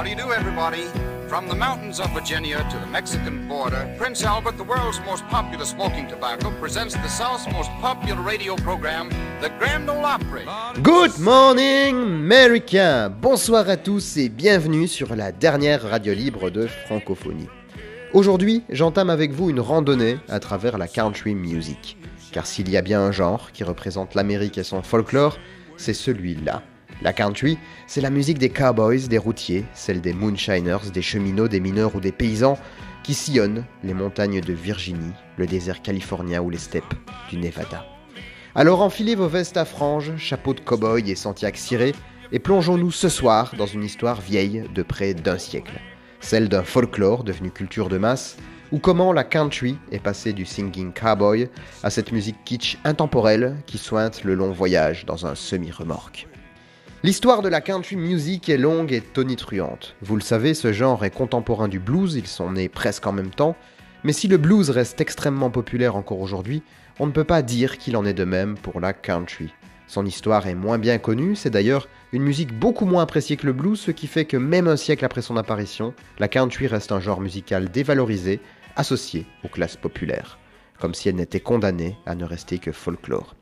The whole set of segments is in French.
How do you do, everybody? From the mountains of Virginia to the Mexican border, Prince Albert, the world's most popular smoking tobacco, presents the South's most popular radio program, the Grand Ole Opry. Good morning, America! Bonsoir à tous et bienvenue sur la dernière radio libre de francophonie. Aujourd'hui, j'entame avec vous une randonnée à travers la country music. Car s'il y a bien un genre qui représente l'Amérique et son folklore, c'est celui-là. La country, c'est la musique des cowboys, des routiers, celle des moonshiners, des cheminots, des mineurs ou des paysans qui sillonnent les montagnes de Virginie, le désert californien ou les steppes du Nevada. Alors enfilez vos vestes à franges, chapeaux de cow-boy et sentiac ciré, et plongeons-nous ce soir dans une histoire vieille de près d'un siècle. Celle d'un folklore devenu culture de masse, ou comment la country est passée du singing cowboy à cette musique kitsch intemporelle qui sointe le long voyage dans un semi-remorque. L'histoire de la country music est longue et tonitruante. Vous le savez, ce genre est contemporain du blues, ils sont nés presque en même temps, mais si le blues reste extrêmement populaire encore aujourd'hui, on ne peut pas dire qu'il en est de même pour la country. Son histoire est moins bien connue, c'est d'ailleurs une musique beaucoup moins appréciée que le blues, ce qui fait que même un siècle après son apparition, la country reste un genre musical dévalorisé, associé aux classes populaires, comme si elle n'était condamnée à ne rester que folklore.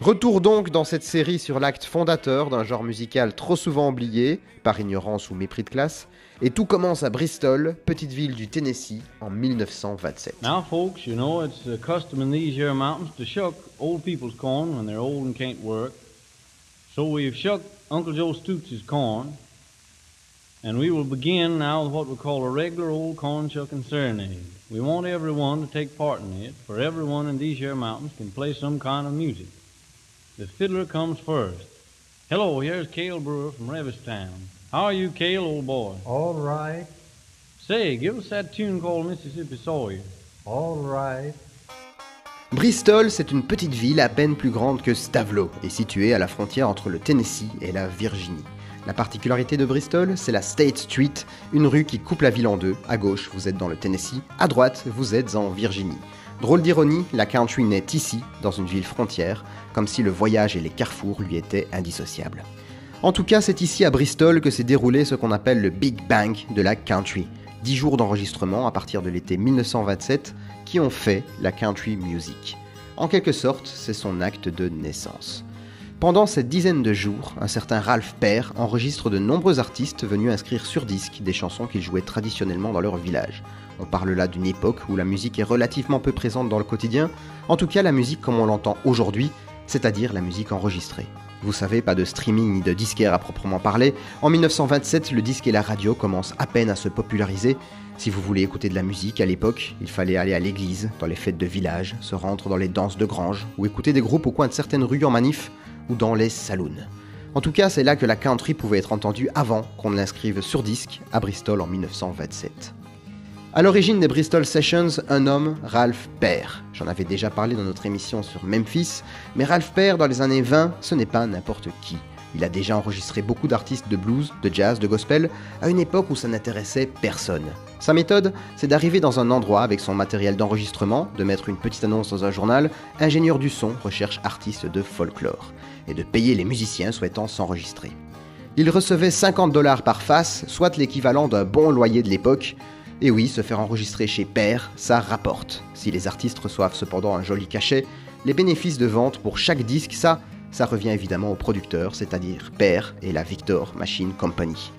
Retour donc dans cette série sur l'acte fondateur d'un genre musical trop souvent oublié, par ignorance ou mépris de classe, et tout commence à Bristol, petite ville du Tennessee, en 1927. Now, folks, you know it's a custom in these here mountains to shuck old people's corn when they're old and can't work. So we've shucked Uncle Joe Stoots' corn, and we will begin now with what we call a regular old corn shucking serenade. We want everyone to take part in it, for everyone in these here mountains can play some kind of music. The fiddler comes first. Hello, here's Cale Brewer from Revistown. How are you, Cale, old boy? All right, Say, give us that tune called Mississippi Sawyer. all right. Bristol, c'est une petite ville à peine plus grande que Stavelot et située à la frontière entre le Tennessee et la Virginie. La particularité de Bristol, c'est la State Street, une rue qui coupe la ville en deux. À gauche, vous êtes dans le Tennessee, à droite, vous êtes en Virginie. Drôle d'ironie, la country naît ici, dans une ville frontière, comme si le voyage et les carrefours lui étaient indissociables. En tout cas, c'est ici à Bristol que s'est déroulé ce qu'on appelle le Big Bang de la country. Dix jours d'enregistrement à partir de l'été 1927 qui ont fait la country music. En quelque sorte, c'est son acte de naissance. Pendant cette dizaine de jours, un certain Ralph Pear enregistre de nombreux artistes venus inscrire sur disque des chansons qu'ils jouaient traditionnellement dans leur village. On parle là d'une époque où la musique est relativement peu présente dans le quotidien, en tout cas la musique comme on l'entend aujourd'hui, c'est-à-dire la musique enregistrée. Vous savez, pas de streaming ni de disquaire à proprement parler. En 1927, le disque et la radio commencent à peine à se populariser. Si vous voulez écouter de la musique à l'époque, il fallait aller à l'église, dans les fêtes de village, se rendre dans les danses de grange, ou écouter des groupes au coin de certaines rues en manif, ou dans les saloons. En tout cas, c'est là que la country pouvait être entendue avant qu'on ne l'inscrive sur disque à Bristol en 1927. À l'origine des Bristol Sessions, un homme, Ralph Pear. J'en avais déjà parlé dans notre émission sur Memphis, mais Ralph Pear, dans les années 20, ce n'est pas n'importe qui. Il a déjà enregistré beaucoup d'artistes de blues, de jazz, de gospel, à une époque où ça n'intéressait personne. Sa méthode, c'est d'arriver dans un endroit avec son matériel d'enregistrement, de mettre une petite annonce dans un journal, ingénieur du son recherche artiste de folklore, et de payer les musiciens souhaitant s'enregistrer. Il recevait 50 dollars par face, soit l'équivalent d'un bon loyer de l'époque, et oui, se faire enregistrer chez Père, ça rapporte. Si les artistes reçoivent cependant un joli cachet, les bénéfices de vente pour chaque disque, ça, ça revient évidemment au producteur, c'est-à-dire Père et la Victor Machine Company.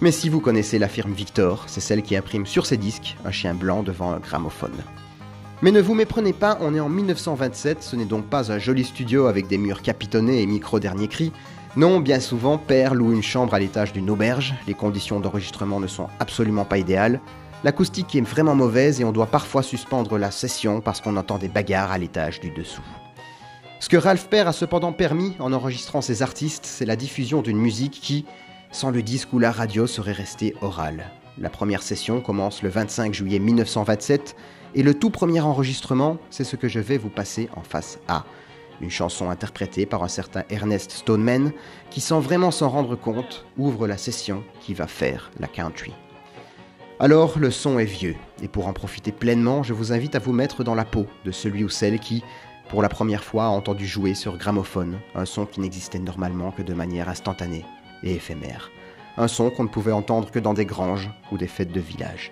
Mais si vous connaissez la firme Victor, c'est celle qui imprime sur ses disques un chien blanc devant un gramophone. Mais ne vous méprenez pas, on est en 1927, ce n'est donc pas un joli studio avec des murs capitonnés et micro dernier cri. Non, bien souvent, Père loue une chambre à l'étage d'une auberge, les conditions d'enregistrement ne sont absolument pas idéales, L'acoustique est vraiment mauvaise et on doit parfois suspendre la session parce qu'on entend des bagarres à l'étage du dessous. Ce que Ralph Pear a cependant permis en enregistrant ses artistes, c'est la diffusion d'une musique qui, sans le disque ou la radio, serait restée orale. La première session commence le 25 juillet 1927 et le tout premier enregistrement, c'est ce que je vais vous passer en face A. Une chanson interprétée par un certain Ernest Stoneman qui, sans vraiment s'en rendre compte, ouvre la session qui va faire la country. Alors le son est vieux, et pour en profiter pleinement, je vous invite à vous mettre dans la peau de celui ou celle qui, pour la première fois, a entendu jouer sur gramophone un son qui n'existait normalement que de manière instantanée et éphémère. un son qu'on ne pouvait entendre que dans des granges ou des fêtes de village.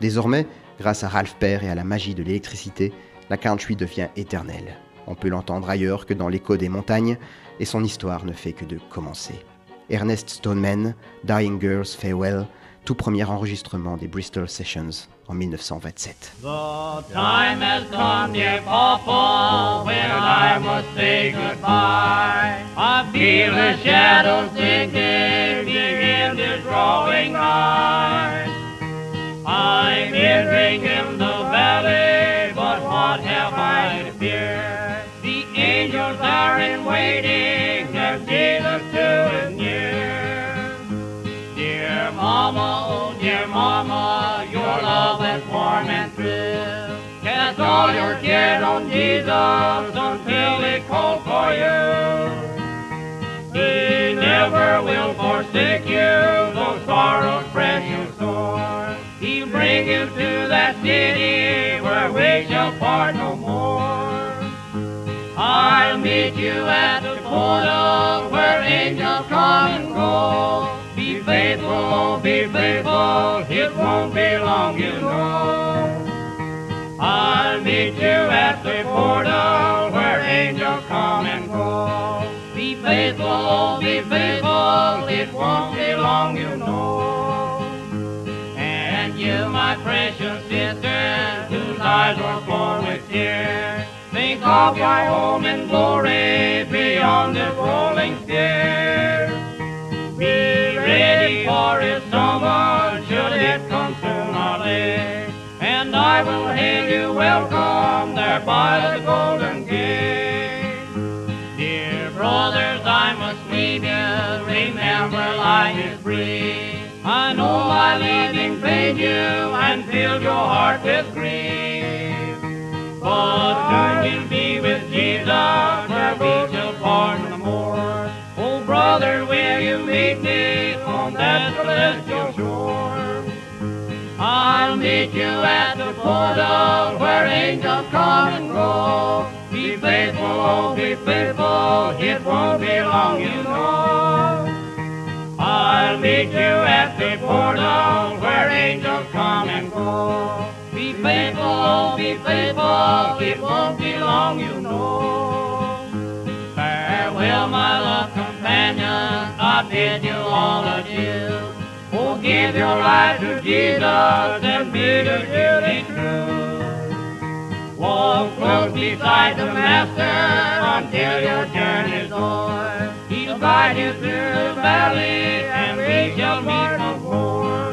Désormais, grâce à Ralph Pear et à la magie de l'électricité, la country devient éternelle. On peut l'entendre ailleurs que dans l'écho des montagnes, et son histoire ne fait que de commencer. Ernest Stoneman, Dying Girls Farewell, tout premier enregistrement des Bristol Sessions en 1927. The time has come, warm and true. Cast all your cares on Jesus until He calls for you. He never will forsake you, though sorrows press you sore. He'll bring you to that city where we shall part no more. I'll meet you at the portal where angels come and go. Be faithful, be faithful, it won't be long, you know. I'll meet you at the portal where angels come and go. Be faithful, be faithful, it won't be long, you know. And you, my precious sister, whose eyes were full with tears, think of your home in glory beyond the rolling you welcome there by the golden gate. Dear brothers, I must leave you, remember life is brief. I know my leaving pained you and filled your heart with grief. But soon you'll be with Jesus, where we shall part no more. Oh, brother, will you meet me on that shore? I'll meet you at the portal where angels come and go. Be faithful, oh, be faithful, it won't be long, you know. I'll meet you at the portal where angels come and go. Be faithful, oh, be faithful, it won't be long, you know. Farewell, my love companion, I bid you all adieu. Give your life to Jesus and be to duty true. Walk close beside the Master until your journey's o'er. He'll guide you through the valley and we shall meet no more.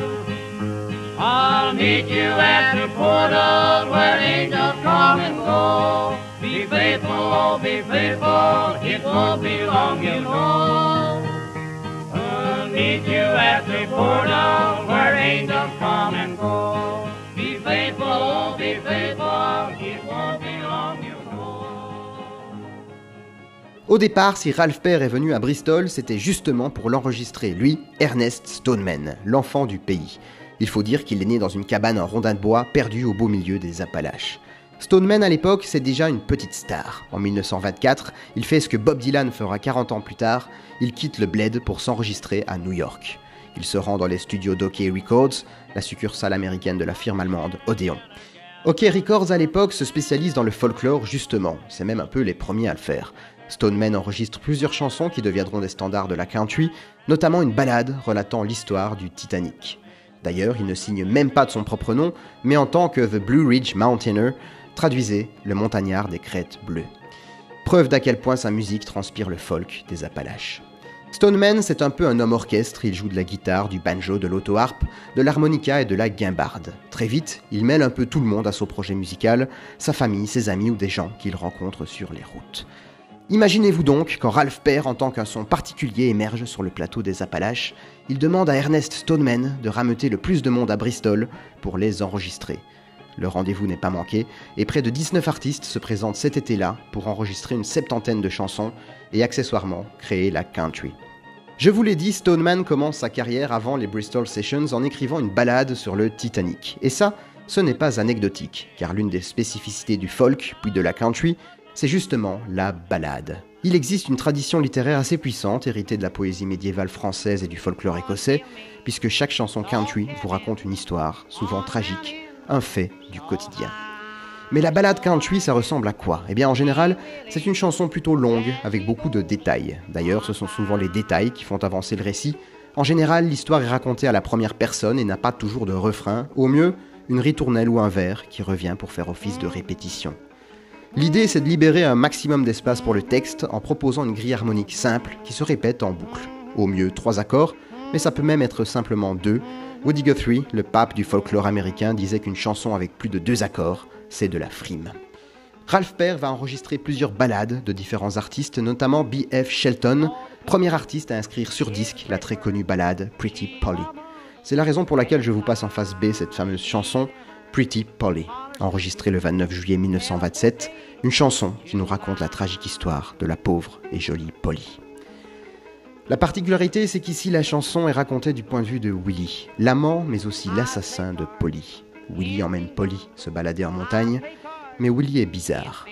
I'll meet you at the portal where angels come and go. Be faithful, oh, be faithful, it won't be long, you know. I'll meet you at Au départ, si Ralph Pear est venu à Bristol, c'était justement pour l'enregistrer, lui, Ernest Stoneman, l'enfant du pays. Il faut dire qu'il est né dans une cabane en rondin de bois perdue au beau milieu des Appalaches. Stoneman à l'époque, c'est déjà une petite star. En 1924, il fait ce que Bob Dylan fera 40 ans plus tard, il quitte le Bled pour s'enregistrer à New York. Il se rend dans les studios d'OK Records, la succursale américaine de la firme allemande Odeon. OK Records à l'époque se spécialise dans le folklore justement, c'est même un peu les premiers à le faire. Stoneman enregistre plusieurs chansons qui deviendront des standards de la country, notamment une ballade relatant l'histoire du Titanic. D'ailleurs, il ne signe même pas de son propre nom, mais en tant que The Blue Ridge Mountaineer, traduisez le montagnard des crêtes bleues. Preuve d'à quel point sa musique transpire le folk des Appalaches. Stoneman, c'est un peu un homme orchestre, il joue de la guitare, du banjo, de l'auto-harpe, de l'harmonica et de la guimbarde. Très vite, il mêle un peu tout le monde à son projet musical, sa famille, ses amis ou des gens qu'il rencontre sur les routes. Imaginez-vous donc quand Ralph Pear, en tant qu'un son particulier, émerge sur le plateau des Appalaches, il demande à Ernest Stoneman de rameuter le plus de monde à Bristol pour les enregistrer. Le rendez-vous n'est pas manqué, et près de 19 artistes se présentent cet été-là pour enregistrer une septantaine de chansons et accessoirement créer la country. Je vous l'ai dit, Stoneman commence sa carrière avant les Bristol Sessions en écrivant une ballade sur le Titanic. Et ça, ce n'est pas anecdotique, car l'une des spécificités du folk, puis de la country, c'est justement la ballade. Il existe une tradition littéraire assez puissante, héritée de la poésie médiévale française et du folklore écossais, puisque chaque chanson country vous raconte une histoire, souvent tragique, un fait du quotidien. Mais la ballade country, ça ressemble à quoi? Eh bien, en général, c'est une chanson plutôt longue, avec beaucoup de détails. D'ailleurs, ce sont souvent les détails qui font avancer le récit. En général, l'histoire est racontée à la première personne et n'a pas toujours de refrain. Au mieux, une ritournelle ou un vers qui revient pour faire office de répétition. L'idée, c'est de libérer un maximum d'espace pour le texte en proposant une grille harmonique simple qui se répète en boucle. Au mieux, trois accords, mais ça peut même être simplement deux. Woody Guthrie, le pape du folklore américain, disait qu'une chanson avec plus de deux accords c'est de la frime. Ralph Pear va enregistrer plusieurs ballades de différents artistes, notamment B.F. Shelton, premier artiste à inscrire sur disque la très connue ballade Pretty Polly. C'est la raison pour laquelle je vous passe en face B cette fameuse chanson Pretty Polly, enregistrée le 29 juillet 1927, une chanson qui nous raconte la tragique histoire de la pauvre et jolie Polly. La particularité, c'est qu'ici la chanson est racontée du point de vue de Willie, l'amant mais aussi l'assassin de Polly. Willy emmène Polly se balader en montagne, mais Willy est bizarre.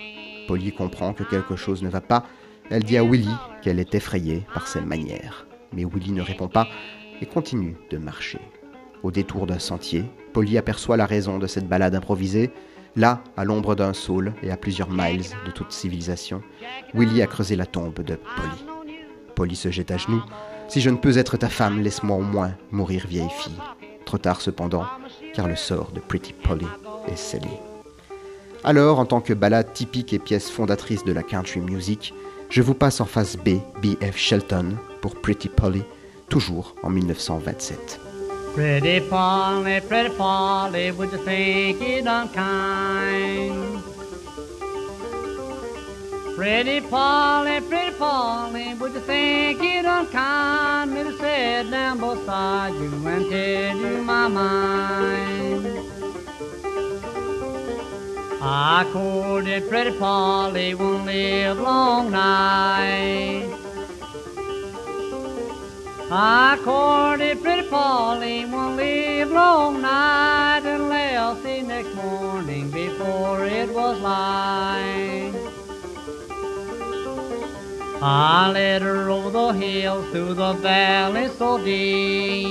Polly comprend que quelque chose ne va pas. Elle dit à Willy qu'elle est effrayée par ses manières. Mais Willy ne répond pas et continue de marcher. Au détour d'un sentier, Polly aperçoit la raison de cette balade improvisée. Là, à l'ombre d'un saule et à plusieurs miles de toute civilisation, Willy a creusé la tombe de Polly. Polly se jette à genoux. Si je ne peux être ta femme, laisse-moi au moins mourir vieille fille. Trop tard cependant, car le sort de Pretty Polly est scellé. Alors, en tant que ballade typique et pièce fondatrice de la country music, je vous passe en face B, B.F. Shelton, pour Pretty Polly, toujours en 1927. Pretty Polly, pretty Polly, would you think it unkind? Pretty Polly, pretty Polly, would you think it unkind me to sit down beside you and tell you my mind? I courted pretty Polly, won't live long night. I courted pretty Polly, won't live long night unless the next morning before it was light. I let her over the hills through the valley so deep.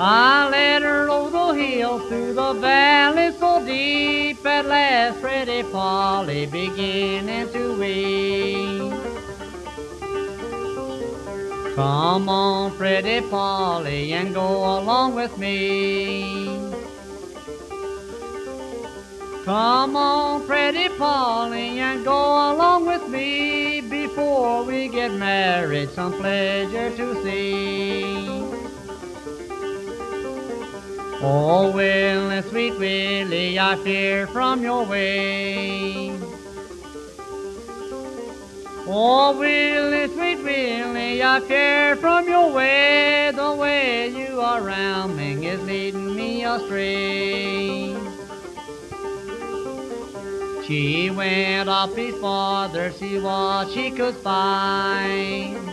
I let her over the hills through the valley so deep. At last, pretty Polly beginning to weep. Come on, pretty Polly, and go along with me. Come on, pretty Polly, and go along with me before we get married. Some pleasure to see. Oh, Willie, sweet Willie, I fear from your way. Oh, Willie, sweet Willie, I fear from your way. The way you are round me is leading me astray. She went up his father, see what she could find.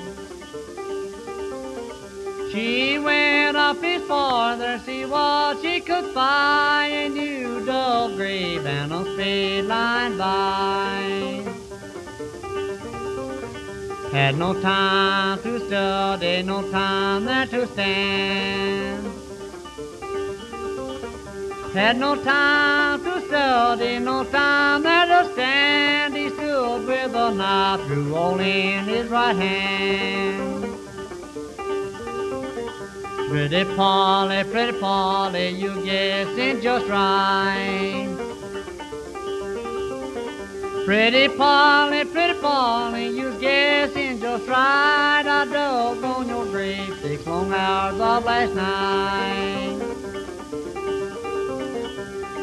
She went up his father, see what she could find, and you dove grave and a spade line by. Had no time to study, no time there to stand. Had no time to study, no time there to stand. He stood with a knife through all in his right hand. Pretty Polly, pretty Polly, you guessing just right. Pretty Polly, pretty Polly, you guessing just right. I dug on your grave six long hours of last night.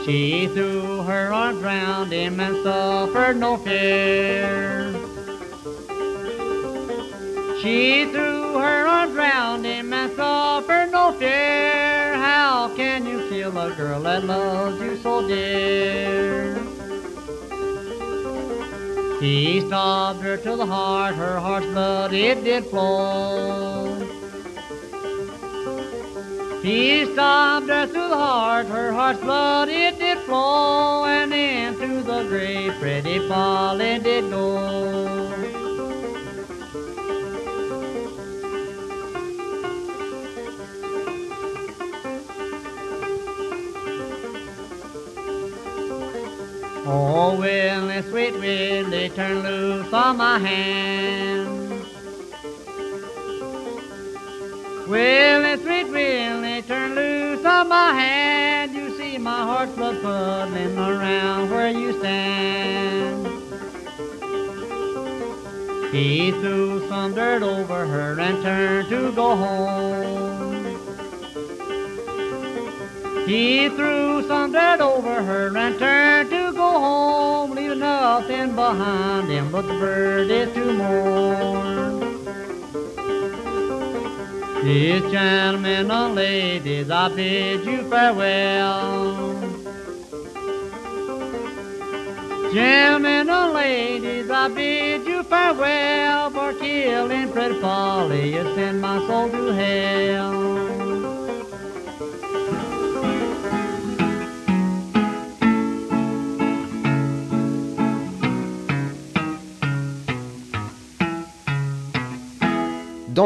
She threw her arms round him and suffered no fear. She threw her arms round him and suffered no fear. How can you kill a girl that loves you so dear? He stabbed her to the heart, her heart's blood it did flow. He stabbed her through the heart, her heart's blood it did flow, and into the grave Pretty Polly did go. Oh, Willie, sweet Willie, turn loose on my hand. Willie, on my hand. You see my heart's blood puddling around where you stand. He threw some dirt over her and turned to go home. He threw some dirt over her and turned to go home, leaving nothing behind him but the birdies to mourn. These gentlemen and ladies, I bid you farewell. Gentlemen and ladies, I bid you farewell for killing Fred Folly. You send my soul to hell.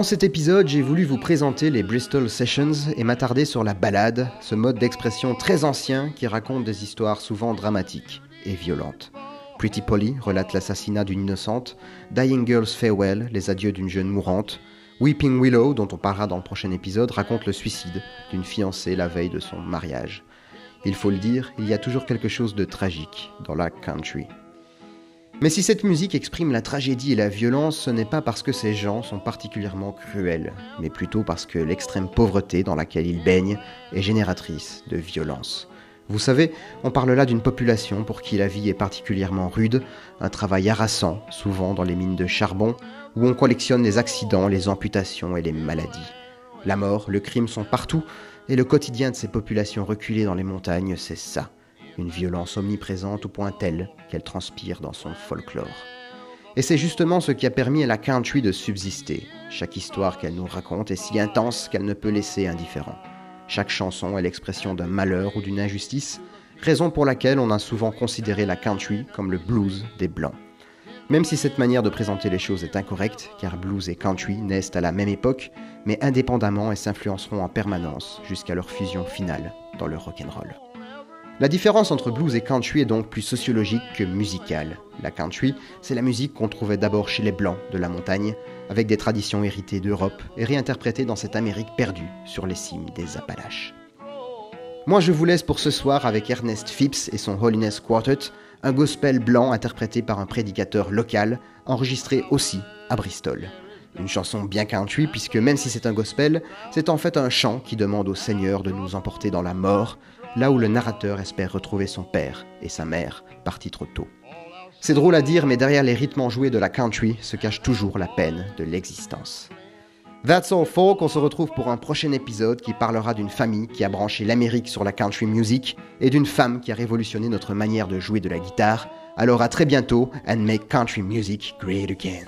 Dans cet épisode, j'ai voulu vous présenter les Bristol Sessions et m'attarder sur la ballade, ce mode d'expression très ancien qui raconte des histoires souvent dramatiques et violentes. Pretty Polly relate l'assassinat d'une innocente, Dying Girl's Farewell, les adieux d'une jeune mourante, Weeping Willow, dont on parlera dans le prochain épisode, raconte le suicide d'une fiancée la veille de son mariage. Il faut le dire, il y a toujours quelque chose de tragique dans la country. Mais si cette musique exprime la tragédie et la violence, ce n'est pas parce que ces gens sont particulièrement cruels, mais plutôt parce que l'extrême pauvreté dans laquelle ils baignent est génératrice de violence. Vous savez, on parle là d'une population pour qui la vie est particulièrement rude, un travail harassant, souvent dans les mines de charbon, où on collectionne les accidents, les amputations et les maladies. La mort, le crime sont partout, et le quotidien de ces populations reculées dans les montagnes, c'est ça une violence omniprésente au point tel qu'elle transpire dans son folklore. Et c'est justement ce qui a permis à la country de subsister. Chaque histoire qu'elle nous raconte est si intense qu'elle ne peut laisser indifférent. Chaque chanson est l'expression d'un malheur ou d'une injustice, raison pour laquelle on a souvent considéré la country comme le blues des Blancs. Même si cette manière de présenter les choses est incorrecte, car blues et country naissent à la même époque, mais indépendamment et s'influenceront en permanence jusqu'à leur fusion finale dans le rock'n'roll. La différence entre blues et country est donc plus sociologique que musicale. La country, c'est la musique qu'on trouvait d'abord chez les Blancs de la montagne, avec des traditions héritées d'Europe et réinterprétées dans cette Amérique perdue sur les cimes des Appalaches. Moi je vous laisse pour ce soir avec Ernest Phipps et son Holiness Quartet, un gospel blanc interprété par un prédicateur local, enregistré aussi à Bristol. Une chanson bien country puisque même si c'est un gospel, c'est en fait un chant qui demande au Seigneur de nous emporter dans la mort, là où le narrateur espère retrouver son père et sa mère, partis trop tôt. C'est drôle à dire, mais derrière les rythmes enjoués de la country se cache toujours la peine de l'existence. That's all folk, on se retrouve pour un prochain épisode qui parlera d'une famille qui a branché l'Amérique sur la country music et d'une femme qui a révolutionné notre manière de jouer de la guitare. Alors à très bientôt and make country music great again.